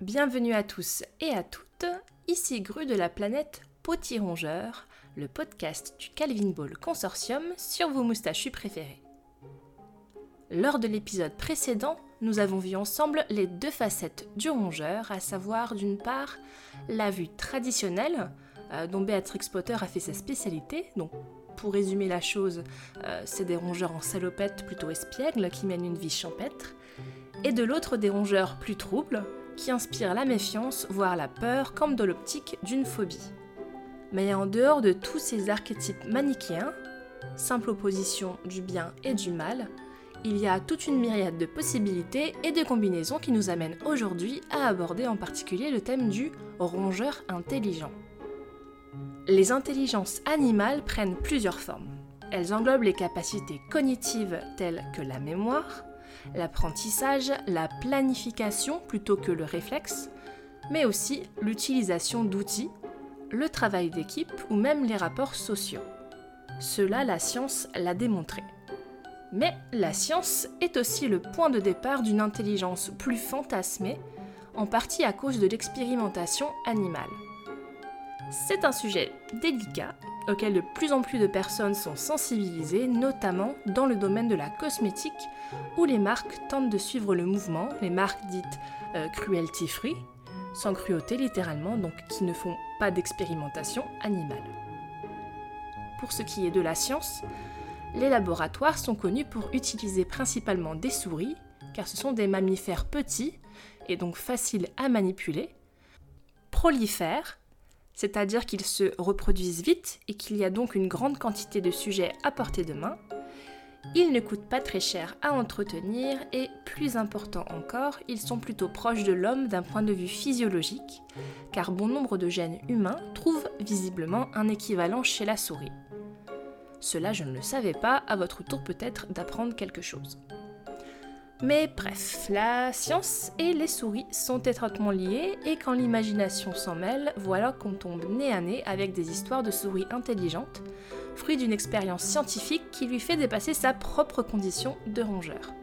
Bienvenue à tous et à toutes, ici Gru de la planète Potirongeur, le podcast du Calvin Ball Consortium sur vos moustachus préférés. Lors de l'épisode précédent, nous avons vu ensemble les deux facettes du rongeur, à savoir d'une part la vue traditionnelle, euh, dont Béatrix Potter a fait sa spécialité, donc pour résumer la chose, euh, c'est des rongeurs en salopette plutôt espiègles qui mènent une vie champêtre, et de l'autre des rongeurs plus troubles, qui inspire la méfiance, voire la peur, comme dans l'optique d'une phobie. Mais en dehors de tous ces archétypes manichéens, simple opposition du bien et du mal, il y a toute une myriade de possibilités et de combinaisons qui nous amènent aujourd'hui à aborder en particulier le thème du rongeur intelligent. Les intelligences animales prennent plusieurs formes. Elles englobent les capacités cognitives telles que la mémoire, l'apprentissage, la planification plutôt que le réflexe, mais aussi l'utilisation d'outils, le travail d'équipe ou même les rapports sociaux. Cela, la science l'a démontré. Mais la science est aussi le point de départ d'une intelligence plus fantasmée, en partie à cause de l'expérimentation animale. C'est un sujet délicat auquel de plus en plus de personnes sont sensibilisées, notamment dans le domaine de la cosmétique, où les marques tentent de suivre le mouvement, les marques dites euh, cruelty free, sans cruauté littéralement, donc qui ne font pas d'expérimentation animale. Pour ce qui est de la science, les laboratoires sont connus pour utiliser principalement des souris, car ce sont des mammifères petits et donc faciles à manipuler, prolifèrent, c'est-à-dire qu'ils se reproduisent vite et qu'il y a donc une grande quantité de sujets à portée de main. Ils ne coûtent pas très cher à entretenir et, plus important encore, ils sont plutôt proches de l'homme d'un point de vue physiologique, car bon nombre de gènes humains trouvent visiblement un équivalent chez la souris. Cela je ne le savais pas, à votre tour peut-être d'apprendre quelque chose. Mais bref, la science et les souris sont étroitement liées et quand l'imagination s'en mêle, voilà qu'on tombe nez à nez avec des histoires de souris intelligentes, fruit d'une expérience scientifique qui lui fait dépasser sa propre condition de rongeur.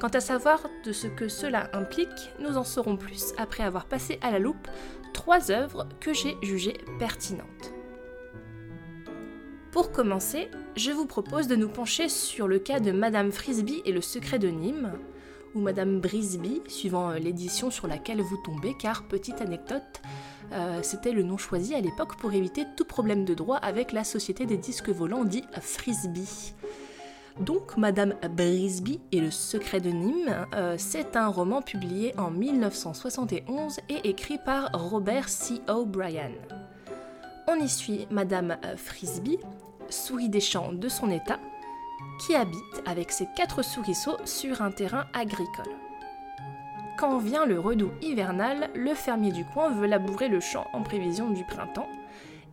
Quant à savoir de ce que cela implique, nous en saurons plus après avoir passé à la loupe trois œuvres que j'ai jugées pertinentes. Pour commencer, je vous propose de nous pencher sur le cas de Madame Frisbee et le secret de Nîmes, ou Madame Brisby, suivant euh, l'édition sur laquelle vous tombez, car, petite anecdote, euh, c'était le nom choisi à l'époque pour éviter tout problème de droit avec la société des disques volants dit Frisbee. Donc, Madame Brisby et le secret de Nîmes, euh, c'est un roman publié en 1971 et écrit par Robert C. O'Brien. On y suit Madame Frisbee, souris des champs de son état, qui habite avec ses quatre souriceaux sur un terrain agricole. Quand vient le redout hivernal, le fermier du coin veut labourer le champ en prévision du printemps,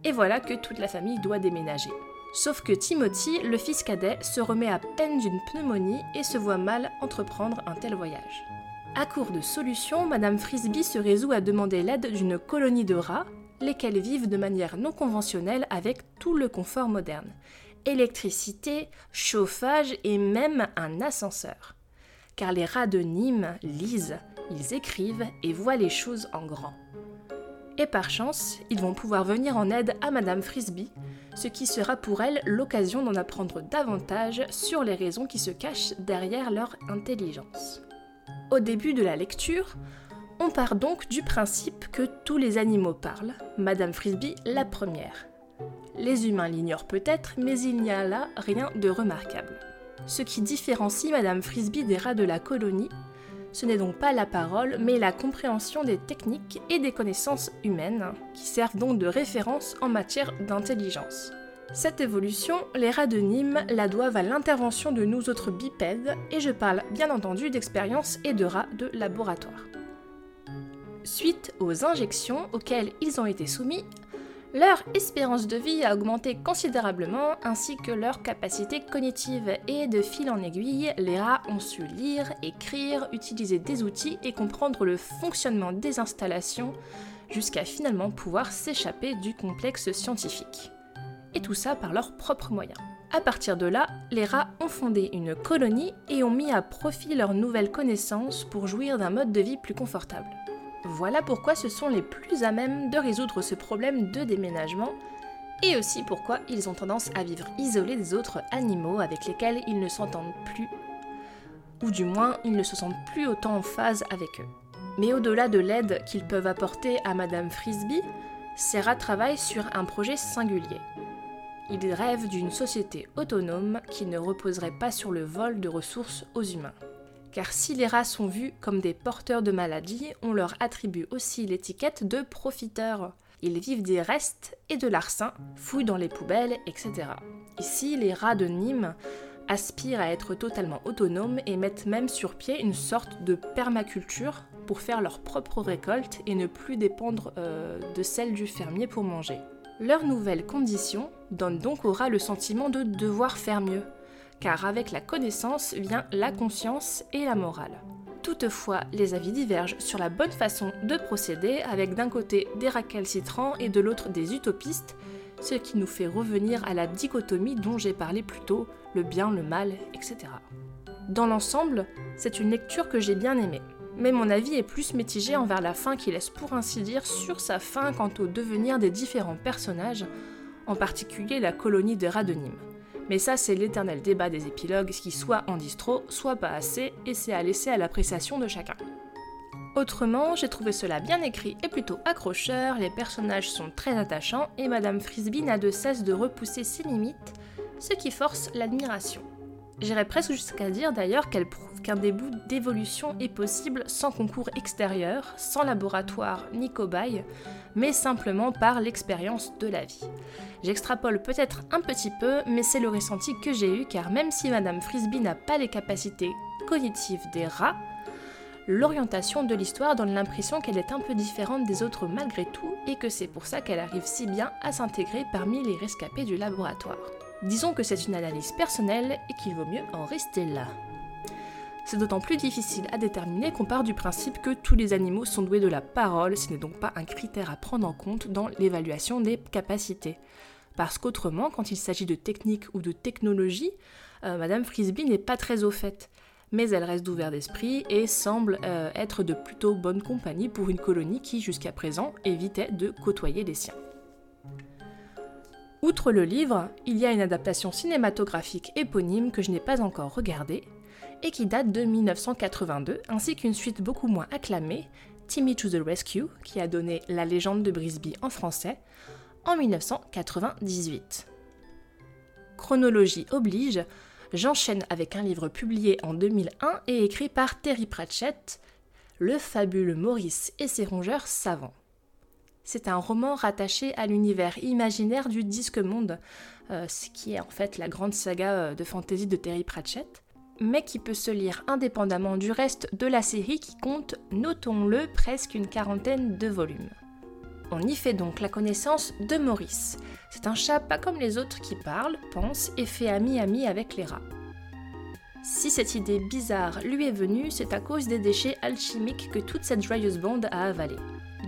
et voilà que toute la famille doit déménager. Sauf que Timothy, le fils cadet, se remet à peine d'une pneumonie et se voit mal entreprendre un tel voyage. À court de solutions, Madame Frisbee se résout à demander l'aide d'une colonie de rats lesquels vivent de manière non conventionnelle avec tout le confort moderne. Électricité, chauffage et même un ascenseur. Car les rats de Nîmes lisent, ils écrivent et voient les choses en grand. Et par chance, ils vont pouvoir venir en aide à Madame Frisbee, ce qui sera pour elle l'occasion d'en apprendre davantage sur les raisons qui se cachent derrière leur intelligence. Au début de la lecture, on part donc du principe que tous les animaux parlent, Madame Frisbee la première. Les humains l'ignorent peut-être, mais il n'y a là rien de remarquable. Ce qui différencie Madame Frisbee des rats de la colonie, ce n'est donc pas la parole, mais la compréhension des techniques et des connaissances humaines, qui servent donc de référence en matière d'intelligence. Cette évolution, les rats de Nîmes la doivent à l'intervention de nous autres bipèdes, et je parle bien entendu d'expériences et de rats de laboratoire. Suite aux injections auxquelles ils ont été soumis, leur espérance de vie a augmenté considérablement ainsi que leur capacité cognitive et de fil en aiguille, les rats ont su lire, écrire, utiliser des outils et comprendre le fonctionnement des installations jusqu'à finalement pouvoir s'échapper du complexe scientifique. Et tout ça par leurs propres moyens. À partir de là, les rats ont fondé une colonie et ont mis à profit leurs nouvelles connaissances pour jouir d'un mode de vie plus confortable. Voilà pourquoi ce sont les plus à même de résoudre ce problème de déménagement et aussi pourquoi ils ont tendance à vivre isolés des autres animaux avec lesquels ils ne s'entendent plus, ou du moins ils ne se sentent plus autant en phase avec eux. Mais au-delà de l'aide qu'ils peuvent apporter à Madame Frisbee, ces rats travaillent sur un projet singulier. Ils rêvent d'une société autonome qui ne reposerait pas sur le vol de ressources aux humains. Car si les rats sont vus comme des porteurs de maladies, on leur attribue aussi l'étiquette de profiteurs. Ils vivent des restes et de larcin, fouillent dans les poubelles, etc. Ici, les rats de Nîmes aspirent à être totalement autonomes et mettent même sur pied une sorte de permaculture pour faire leur propre récolte et ne plus dépendre euh, de celle du fermier pour manger. Leur nouvelle condition donne donc aux rats le sentiment de devoir faire mieux, car avec la connaissance vient la conscience et la morale. Toutefois, les avis divergent sur la bonne façon de procéder, avec d'un côté des récalcitrants et de l'autre des utopistes, ce qui nous fait revenir à la dichotomie dont j'ai parlé plus tôt, le bien, le mal, etc. Dans l'ensemble, c'est une lecture que j'ai bien aimée, mais mon avis est plus mitigé envers la fin qui laisse pour ainsi dire sur sa fin quant au devenir des différents personnages, en particulier la colonie de rats de Nîmes. Mais ça, c'est l'éternel débat des épilogues qui soit en disent trop, soit pas assez, et c'est à laisser à l'appréciation de chacun. Autrement, j'ai trouvé cela bien écrit et plutôt accrocheur, les personnages sont très attachants et Madame Frisbee n'a de cesse de repousser ses limites, ce qui force l'admiration. J'irais presque jusqu'à dire d'ailleurs qu'elle prouve qu'un début d'évolution est possible sans concours extérieur, sans laboratoire ni cobaye, mais simplement par l'expérience de la vie. J'extrapole peut-être un petit peu, mais c'est le ressenti que j'ai eu car même si Madame Frisbee n'a pas les capacités cognitives des rats, l'orientation de l'histoire donne l'impression qu'elle est un peu différente des autres malgré tout et que c'est pour ça qu'elle arrive si bien à s'intégrer parmi les rescapés du laboratoire. Disons que c'est une analyse personnelle et qu'il vaut mieux en rester là. C'est d'autant plus difficile à déterminer qu'on part du principe que tous les animaux sont doués de la parole, ce n'est donc pas un critère à prendre en compte dans l'évaluation des capacités. Parce qu'autrement, quand il s'agit de technique ou de technologie, euh, Madame Frisbee n'est pas très au fait. Mais elle reste ouverte d'esprit et semble euh, être de plutôt bonne compagnie pour une colonie qui, jusqu'à présent, évitait de côtoyer les siens. Outre le livre, il y a une adaptation cinématographique éponyme que je n'ai pas encore regardée et qui date de 1982, ainsi qu'une suite beaucoup moins acclamée, Timmy to the Rescue, qui a donné La légende de Brisby en français, en 1998. Chronologie oblige, j'enchaîne avec un livre publié en 2001 et écrit par Terry Pratchett, Le fabuleux Maurice et ses rongeurs savants c'est un roman rattaché à l'univers imaginaire du Disque Monde, euh, ce qui est en fait la grande saga euh, de fantasy de Terry Pratchett, mais qui peut se lire indépendamment du reste de la série qui compte, notons-le, presque une quarantaine de volumes. On y fait donc la connaissance de Maurice. C'est un chat pas comme les autres qui parle, pense et fait ami-ami avec les rats. Si cette idée bizarre lui est venue, c'est à cause des déchets alchimiques que toute cette joyeuse bande a avalés.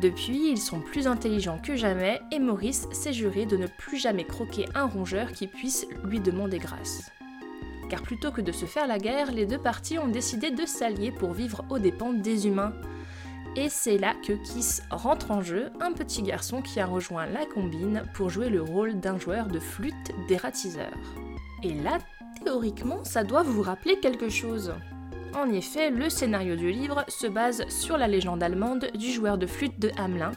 Depuis, ils sont plus intelligents que jamais et Maurice s'est juré de ne plus jamais croquer un rongeur qui puisse lui demander grâce. Car plutôt que de se faire la guerre, les deux parties ont décidé de s'allier pour vivre aux dépens des humains. Et c'est là que Kiss rentre en jeu, un petit garçon qui a rejoint la combine pour jouer le rôle d'un joueur de flûte dératiseur. Et là, théoriquement, ça doit vous rappeler quelque chose. En effet, le scénario du livre se base sur la légende allemande du joueur de flûte de Hamelin,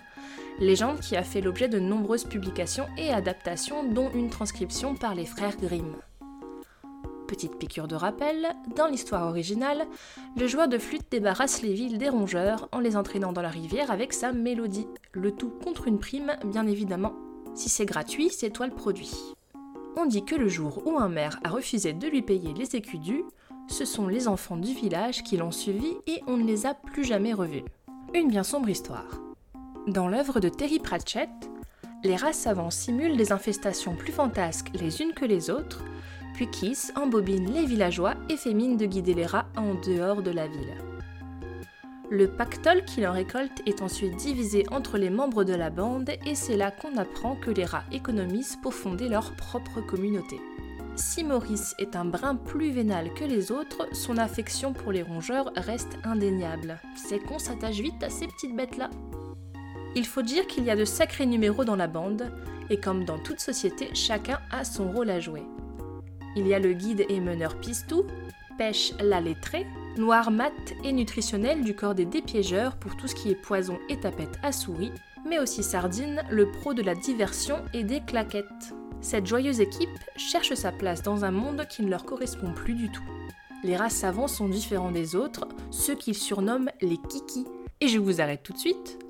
légende qui a fait l'objet de nombreuses publications et adaptations, dont une transcription par les frères Grimm. Petite piqûre de rappel, dans l'histoire originale, le joueur de flûte débarrasse les villes des rongeurs en les entraînant dans la rivière avec sa mélodie, le tout contre une prime, bien évidemment. Si c'est gratuit, c'est toi le produit. On dit que le jour où un maire a refusé de lui payer les écus dus, ce sont les enfants du village qui l'ont suivi et on ne les a plus jamais revus. Une bien sombre histoire. Dans l'œuvre de Terry Pratchett, les races savants simulent des infestations plus fantasques les unes que les autres, puis Kiss embobine les villageois et fait mine de guider les rats en dehors de la ville. Le pactole qu'il en récolte est ensuite divisé entre les membres de la bande et c'est là qu'on apprend que les rats économisent pour fonder leur propre communauté. Si Maurice est un brin plus vénal que les autres, son affection pour les rongeurs reste indéniable. C'est qu'on s'attache vite à ces petites bêtes-là. Il faut dire qu'il y a de sacrés numéros dans la bande, et comme dans toute société, chacun a son rôle à jouer. Il y a le guide et meneur Pistou, Pêche la lettrée, noir mat et nutritionnel du corps des dépiégeurs pour tout ce qui est poison et tapette à souris, mais aussi Sardine, le pro de la diversion et des claquettes. Cette joyeuse équipe cherche sa place dans un monde qui ne leur correspond plus du tout. Les rats savants sont différents des autres, ceux qu'ils surnomment les kiki. Et je vous arrête tout de suite.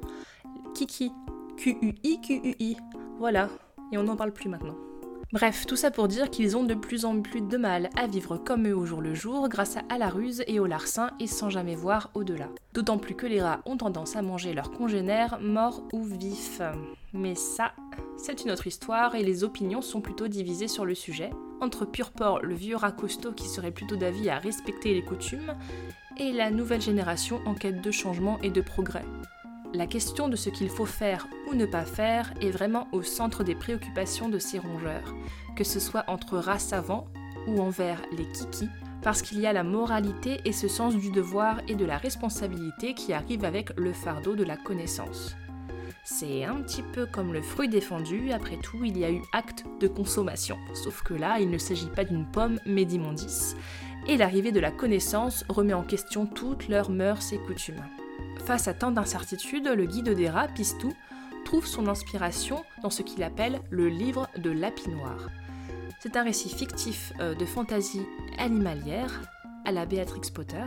Kiki. Q-U-I, Q-U-I. Voilà, et on n'en parle plus maintenant. Bref, tout ça pour dire qu'ils ont de plus en plus de mal à vivre comme eux au jour le jour grâce à la ruse et au larcin et sans jamais voir au-delà. D'autant plus que les rats ont tendance à manger leurs congénères, morts ou vifs. Mais ça, c'est une autre histoire et les opinions sont plutôt divisées sur le sujet, entre Purport, le vieux rat qui serait plutôt d'avis à respecter les coutumes, et la nouvelle génération en quête de changement et de progrès. La question de ce qu'il faut faire ou ne pas faire est vraiment au centre des préoccupations de ces rongeurs, que ce soit entre rats savants ou envers les kikis, parce qu'il y a la moralité et ce sens du devoir et de la responsabilité qui arrivent avec le fardeau de la connaissance. C'est un petit peu comme le fruit défendu, après tout il y a eu acte de consommation, sauf que là il ne s'agit pas d'une pomme mais d'immondice, et l'arrivée de la connaissance remet en question toutes leurs mœurs et coutumes. Face à tant d'incertitudes, le guide des rats, Pistou, trouve son inspiration dans ce qu'il appelle le livre de Lapinoir. C'est un récit fictif euh, de fantaisie animalière, à la Béatrix Potter,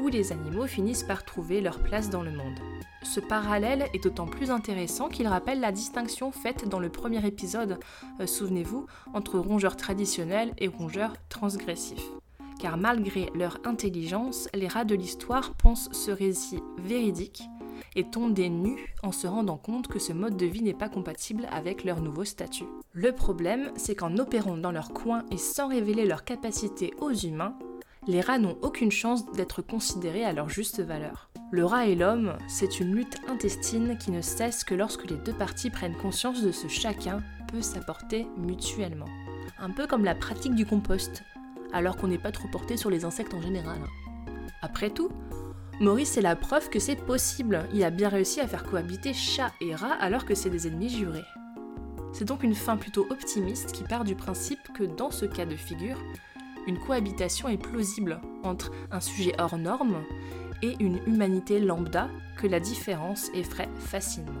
où les animaux finissent par trouver leur place dans le monde. Ce parallèle est d'autant plus intéressant qu'il rappelle la distinction faite dans le premier épisode, euh, souvenez-vous, entre rongeurs traditionnels et rongeurs transgressifs car malgré leur intelligence, les rats de l'histoire pensent ce récit véridique et tombent des nus en se rendant compte que ce mode de vie n'est pas compatible avec leur nouveau statut. Le problème, c'est qu'en opérant dans leur coin et sans révéler leurs capacités aux humains, les rats n'ont aucune chance d'être considérés à leur juste valeur. Le rat et l'homme, c'est une lutte intestine qui ne cesse que lorsque les deux parties prennent conscience de ce chacun peut s'apporter mutuellement. Un peu comme la pratique du compost, alors qu'on n'est pas trop porté sur les insectes en général. Après tout, Maurice est la preuve que c'est possible. Il a bien réussi à faire cohabiter chat et rat alors que c'est des ennemis jurés. C'est donc une fin plutôt optimiste qui part du principe que dans ce cas de figure, une cohabitation est plausible entre un sujet hors norme et une humanité lambda que la différence effraie facilement.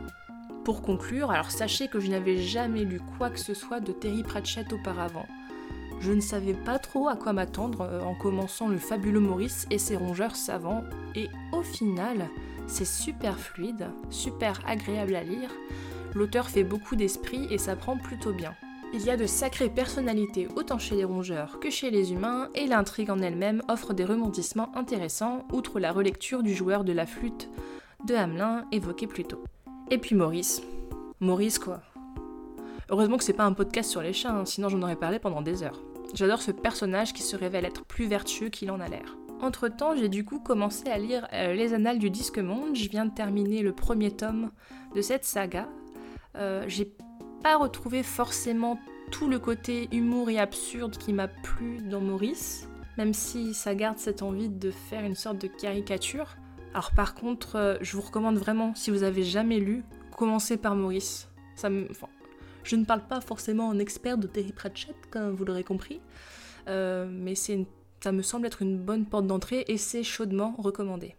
Pour conclure, alors sachez que je n'avais jamais lu quoi que ce soit de Terry Pratchett auparavant. Je ne savais pas trop à quoi m'attendre euh, en commençant le fabuleux Maurice et ses rongeurs savants, et au final, c'est super fluide, super agréable à lire. L'auteur fait beaucoup d'esprit et ça prend plutôt bien. Il y a de sacrées personnalités autant chez les rongeurs que chez les humains, et l'intrigue en elle-même offre des rebondissements intéressants, outre la relecture du joueur de la flûte de Hamelin évoqué plus tôt. Et puis Maurice. Maurice quoi. Heureusement que c'est pas un podcast sur les chiens, hein, sinon j'en aurais parlé pendant des heures. J'adore ce personnage qui se révèle être plus vertueux qu'il en a l'air. Entre temps, j'ai du coup commencé à lire euh, Les Annales du Disque Monde. Je viens de terminer le premier tome de cette saga. Euh, j'ai pas retrouvé forcément tout le côté humour et absurde qui m'a plu dans Maurice, même si ça garde cette envie de faire une sorte de caricature. Alors par contre, euh, je vous recommande vraiment, si vous avez jamais lu, commencez par Maurice. Je ne parle pas forcément en expert de Terry Pratchett, comme vous l'aurez compris, euh, mais ça me semble être une bonne porte d'entrée et c'est chaudement recommandé.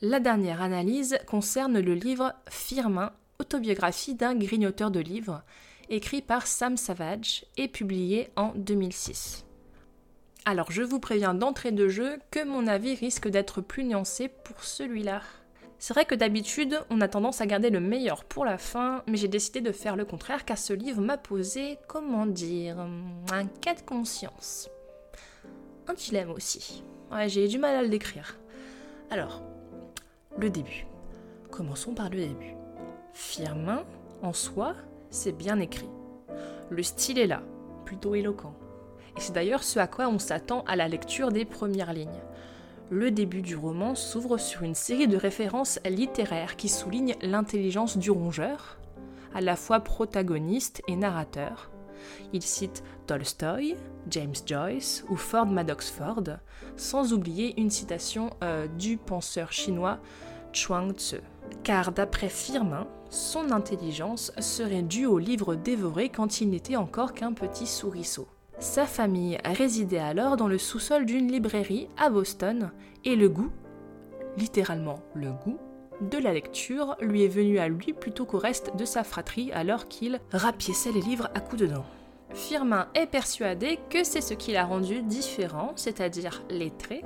La dernière analyse concerne le livre Firmin, autobiographie d'un grignoteur de livres, écrit par Sam Savage et publié en 2006. Alors je vous préviens d'entrée de jeu que mon avis risque d'être plus nuancé pour celui-là. C'est vrai que d'habitude, on a tendance à garder le meilleur pour la fin, mais j'ai décidé de faire le contraire car ce livre m'a posé, comment dire, un cas de conscience. Un dilemme aussi. Ouais, j'ai du mal à le décrire. Alors, le début. Commençons par le début. Firmin, en soi, c'est bien écrit. Le style est là, plutôt éloquent. Et c'est d'ailleurs ce à quoi on s'attend à la lecture des premières lignes le début du roman s'ouvre sur une série de références littéraires qui soulignent l'intelligence du rongeur, à la fois protagoniste et narrateur, Il cite Tolstoy, James Joyce ou Ford Madox Ford, sans oublier une citation euh, du penseur chinois Chuang Tzu. Car d'après Firmin, son intelligence serait due au livre dévoré quand il n'était encore qu'un petit souriceau. Sa famille résidait alors dans le sous-sol d'une librairie à Boston et le goût, littéralement le goût, de la lecture lui est venu à lui plutôt qu'au reste de sa fratrie alors qu'il rapiéçait les livres à coups de dents. Firmin est persuadé que c'est ce qui l'a rendu différent, c'est-à-dire lettré,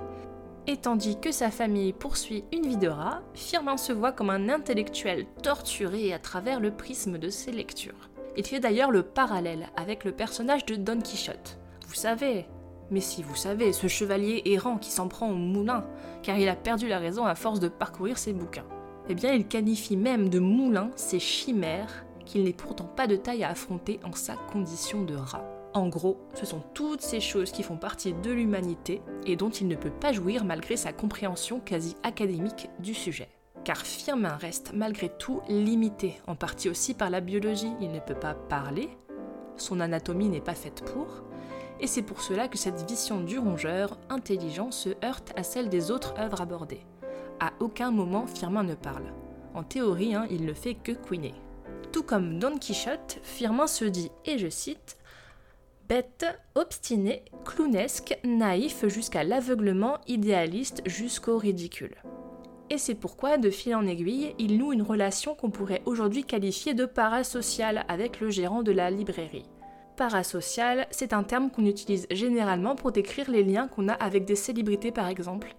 et tandis que sa famille poursuit une vie de rat, Firmin se voit comme un intellectuel torturé à travers le prisme de ses lectures. Il fait d'ailleurs le parallèle avec le personnage de Don Quichotte. Vous savez, mais si vous savez, ce chevalier errant qui s'en prend au moulin, car il a perdu la raison à force de parcourir ses bouquins. Eh bien, il qualifie même de moulin ces chimères qu'il n'est pourtant pas de taille à affronter en sa condition de rat. En gros, ce sont toutes ces choses qui font partie de l'humanité et dont il ne peut pas jouir malgré sa compréhension quasi académique du sujet. Car Firmin reste malgré tout limité, en partie aussi par la biologie. Il ne peut pas parler, son anatomie n'est pas faite pour, et c'est pour cela que cette vision du rongeur intelligent se heurte à celle des autres œuvres abordées. À aucun moment Firmin ne parle. En théorie, hein, il ne fait que couiner. Tout comme Don Quichotte, Firmin se dit, et je cite, Bête, obstiné, clownesque, naïf jusqu'à l'aveuglement, idéaliste jusqu'au ridicule. Et c'est pourquoi, de fil en aiguille, il noue une relation qu'on pourrait aujourd'hui qualifier de parasociale avec le gérant de la librairie. Parasocial, c'est un terme qu'on utilise généralement pour décrire les liens qu'on a avec des célébrités par exemple,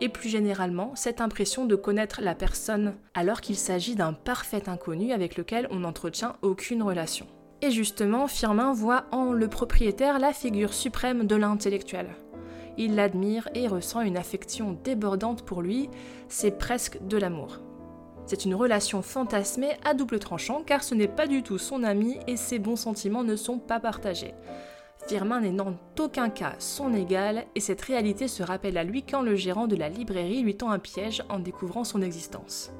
et plus généralement cette impression de connaître la personne alors qu'il s'agit d'un parfait inconnu avec lequel on n'entretient aucune relation. Et justement, Firmin voit en le propriétaire la figure suprême de l'intellectuel. Il l'admire et ressent une affection débordante pour lui, c'est presque de l'amour. C'est une relation fantasmée à double tranchant car ce n'est pas du tout son ami et ses bons sentiments ne sont pas partagés. Firmin n'est dans aucun cas son égal et cette réalité se rappelle à lui quand le gérant de la librairie lui tend un piège en découvrant son existence.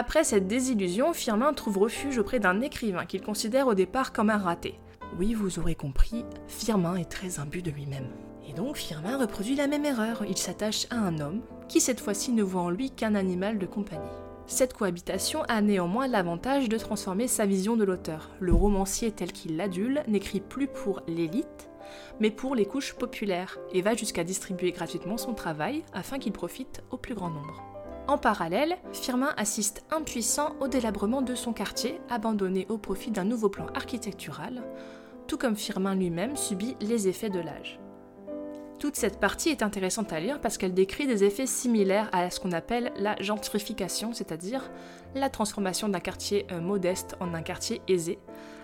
Après cette désillusion, Firmin trouve refuge auprès d'un écrivain qu'il considère au départ comme un raté. Oui, vous aurez compris, Firmin est très imbu de lui-même. Et donc Firmin reproduit la même erreur, il s'attache à un homme qui cette fois-ci ne voit en lui qu'un animal de compagnie. Cette cohabitation a néanmoins l'avantage de transformer sa vision de l'auteur. Le romancier tel qu'il l'adule n'écrit plus pour l'élite, mais pour les couches populaires, et va jusqu'à distribuer gratuitement son travail afin qu'il profite au plus grand nombre. En parallèle, Firmin assiste impuissant au délabrement de son quartier, abandonné au profit d'un nouveau plan architectural, tout comme Firmin lui-même subit les effets de l'âge. Toute cette partie est intéressante à lire parce qu'elle décrit des effets similaires à ce qu'on appelle la gentrification, c'est-à-dire la transformation d'un quartier euh, modeste en un quartier aisé,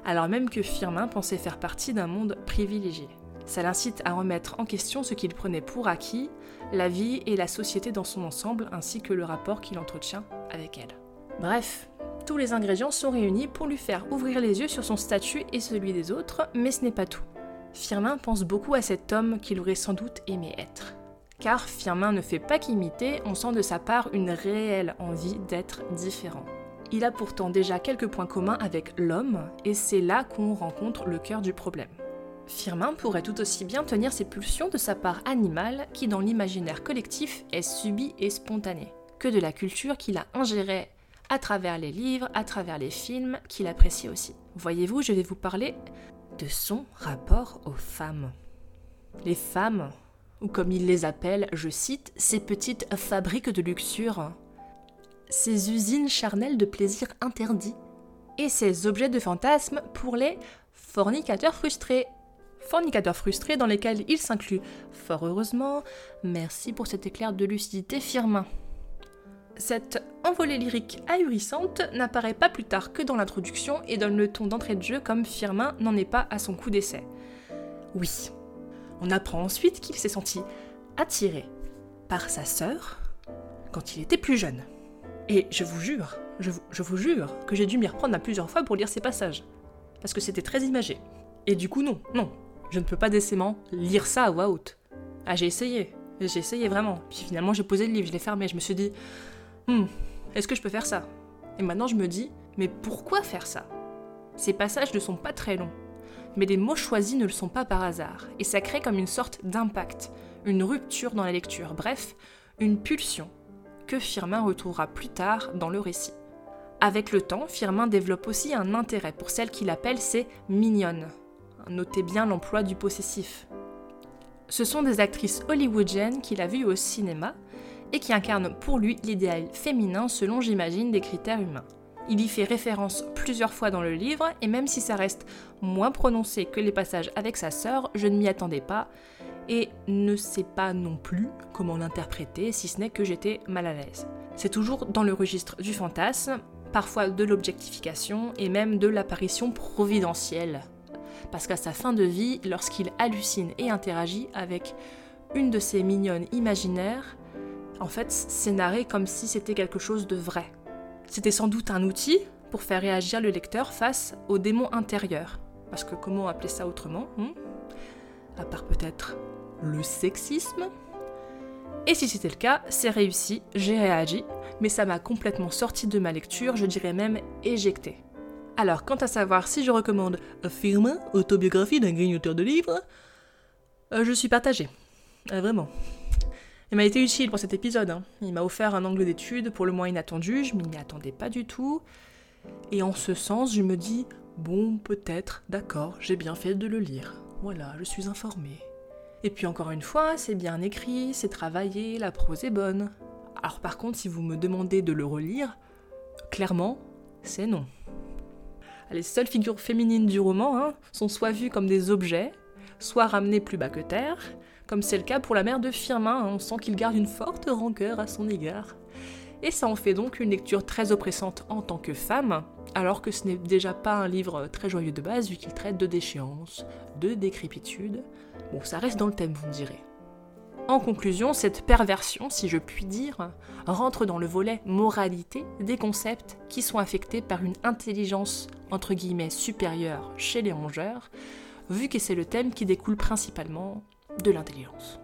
alors même que Firmin pensait faire partie d'un monde privilégié. Ça l'incite à remettre en question ce qu'il prenait pour acquis, la vie et la société dans son ensemble, ainsi que le rapport qu'il entretient avec elle. Bref, tous les ingrédients sont réunis pour lui faire ouvrir les yeux sur son statut et celui des autres, mais ce n'est pas tout. Firmin pense beaucoup à cet homme qu'il aurait sans doute aimé être. Car Firmin ne fait pas qu'imiter, on sent de sa part une réelle envie d'être différent. Il a pourtant déjà quelques points communs avec l'homme, et c'est là qu'on rencontre le cœur du problème. Firmin pourrait tout aussi bien tenir ses pulsions de sa part animale, qui dans l'imaginaire collectif est subie et spontanée, que de la culture qu'il a ingérée à travers les livres, à travers les films, qu'il apprécie aussi. Voyez-vous, je vais vous parler de son rapport aux femmes. Les femmes, ou comme il les appelle, je cite, ces petites fabriques de luxure, ces usines charnelles de plaisir interdits, et ces objets de fantasme pour les fornicateurs frustrés. Fornicateurs frustrés dans lesquels il s'inclut, fort heureusement, merci pour cet éclair de lucidité Firmin. Cette envolée lyrique ahurissante n'apparaît pas plus tard que dans l'introduction et donne le ton d'entrée de jeu comme Firmin n'en est pas à son coup d'essai. Oui. On apprend ensuite qu'il s'est senti attiré par sa sœur quand il était plus jeune. Et je vous jure, je vous, jure que j'ai dû m'y reprendre à plusieurs fois pour lire ces passages. Parce que c'était très imagé. Et du coup, non, non, je ne peux pas décemment lire ça à voix haute. Ah, j'ai essayé, j'ai essayé vraiment. Puis finalement, j'ai posé le livre, je l'ai fermé, je me suis dit, Hmm, est-ce que je peux faire ça? Et maintenant je me dis, mais pourquoi faire ça? Ces passages ne sont pas très longs. Mais les mots choisis ne le sont pas par hasard, et ça crée comme une sorte d'impact, une rupture dans la lecture, bref, une pulsion que Firmin retrouvera plus tard dans le récit. Avec le temps, Firmin développe aussi un intérêt pour celle qu'il appelle ses mignonnes. Notez bien l'emploi du possessif. Ce sont des actrices hollywoodiennes qu'il a vues au cinéma et qui incarnent pour lui l'idéal féminin selon, j'imagine, des critères humains. Il y fait référence plusieurs fois dans le livre, et même si ça reste moins prononcé que les passages avec sa sœur, je ne m'y attendais pas, et ne sais pas non plus comment l'interpréter, si ce n'est que j'étais mal à l'aise. C'est toujours dans le registre du fantasme, parfois de l'objectification, et même de l'apparition providentielle. Parce qu'à sa fin de vie, lorsqu'il hallucine et interagit avec une de ses mignonnes imaginaires, en fait, c'est narré comme si c'était quelque chose de vrai. C'était sans doute un outil pour faire réagir le lecteur face au démon intérieur. Parce que comment appeler ça autrement hmm? À part peut-être le sexisme? Et si c'était le cas, c'est réussi, j'ai réagi, mais ça m'a complètement sorti de ma lecture, je dirais même éjecté. Alors, quant à savoir si je recommande Film, autobiographie d'un grignoteur de livres, euh, je suis partagée. Euh, vraiment. Il m'a été utile pour cet épisode. Hein. Il m'a offert un angle d'étude pour le moins inattendu, je m'y attendais pas du tout. Et en ce sens, je me dis, bon, peut-être, d'accord, j'ai bien fait de le lire. Voilà, je suis informée. Et puis encore une fois, c'est bien écrit, c'est travaillé, la prose est bonne. Alors par contre, si vous me demandez de le relire, clairement, c'est non. Les seules figures féminines du roman hein, sont soit vues comme des objets, soit ramenées plus bas que terre, comme c'est le cas pour la mère de Firmin, on sent qu'il garde une forte rancœur à son égard. Et ça en fait donc une lecture très oppressante en tant que femme, alors que ce n'est déjà pas un livre très joyeux de base vu qu'il traite de déchéance, de décrépitude. Bon, ça reste dans le thème, vous me direz. En conclusion, cette perversion, si je puis dire, rentre dans le volet moralité des concepts qui sont affectés par une intelligence entre guillemets supérieure chez les rongeurs, vu que c'est le thème qui découle principalement de l'intelligence.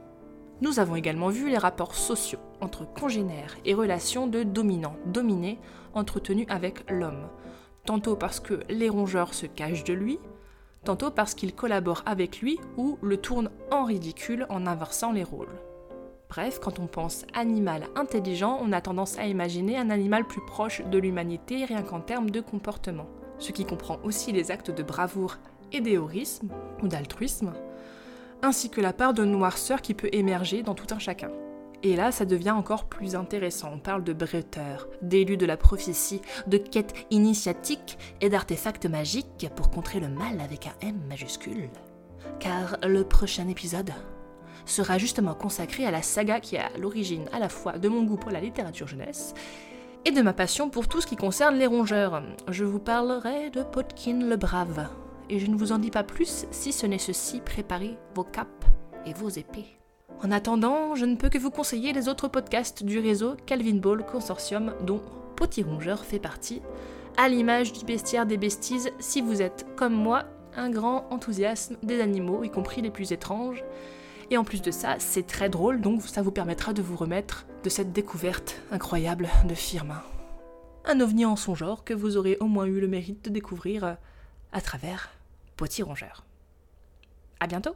Nous avons également vu les rapports sociaux entre congénères et relations de dominant-dominé entretenus avec l'homme, tantôt parce que les rongeurs se cachent de lui, tantôt parce qu'ils collaborent avec lui ou le tournent en ridicule en inversant les rôles. Bref, quand on pense animal intelligent, on a tendance à imaginer un animal plus proche de l'humanité rien qu'en termes de comportement, ce qui comprend aussi les actes de bravoure et d'éorisme ou d'altruisme, ainsi que la part de noirceur qui peut émerger dans tout un chacun. Et là, ça devient encore plus intéressant. On parle de bretteurs, d'élus de la prophétie, de quêtes initiatiques et d'artefacts magiques pour contrer le mal avec un M majuscule. Car le prochain épisode sera justement consacré à la saga qui est à l'origine à la fois de mon goût pour la littérature jeunesse et de ma passion pour tout ce qui concerne les rongeurs. Je vous parlerai de Potkin le Brave, et je ne vous en dis pas plus si ce n'est ceci, préparez vos capes et vos épées. En attendant, je ne peux que vous conseiller les autres podcasts du réseau Calvin Ball Consortium dont Potirongeur fait partie, à l'image du bestiaire des besties si vous êtes, comme moi, un grand enthousiasme des animaux, y compris les plus étranges. Et en plus de ça, c'est très drôle, donc ça vous permettra de vous remettre de cette découverte incroyable de Firmin. Un ovni en son genre que vous aurez au moins eu le mérite de découvrir à travers Potirongeur. À bientôt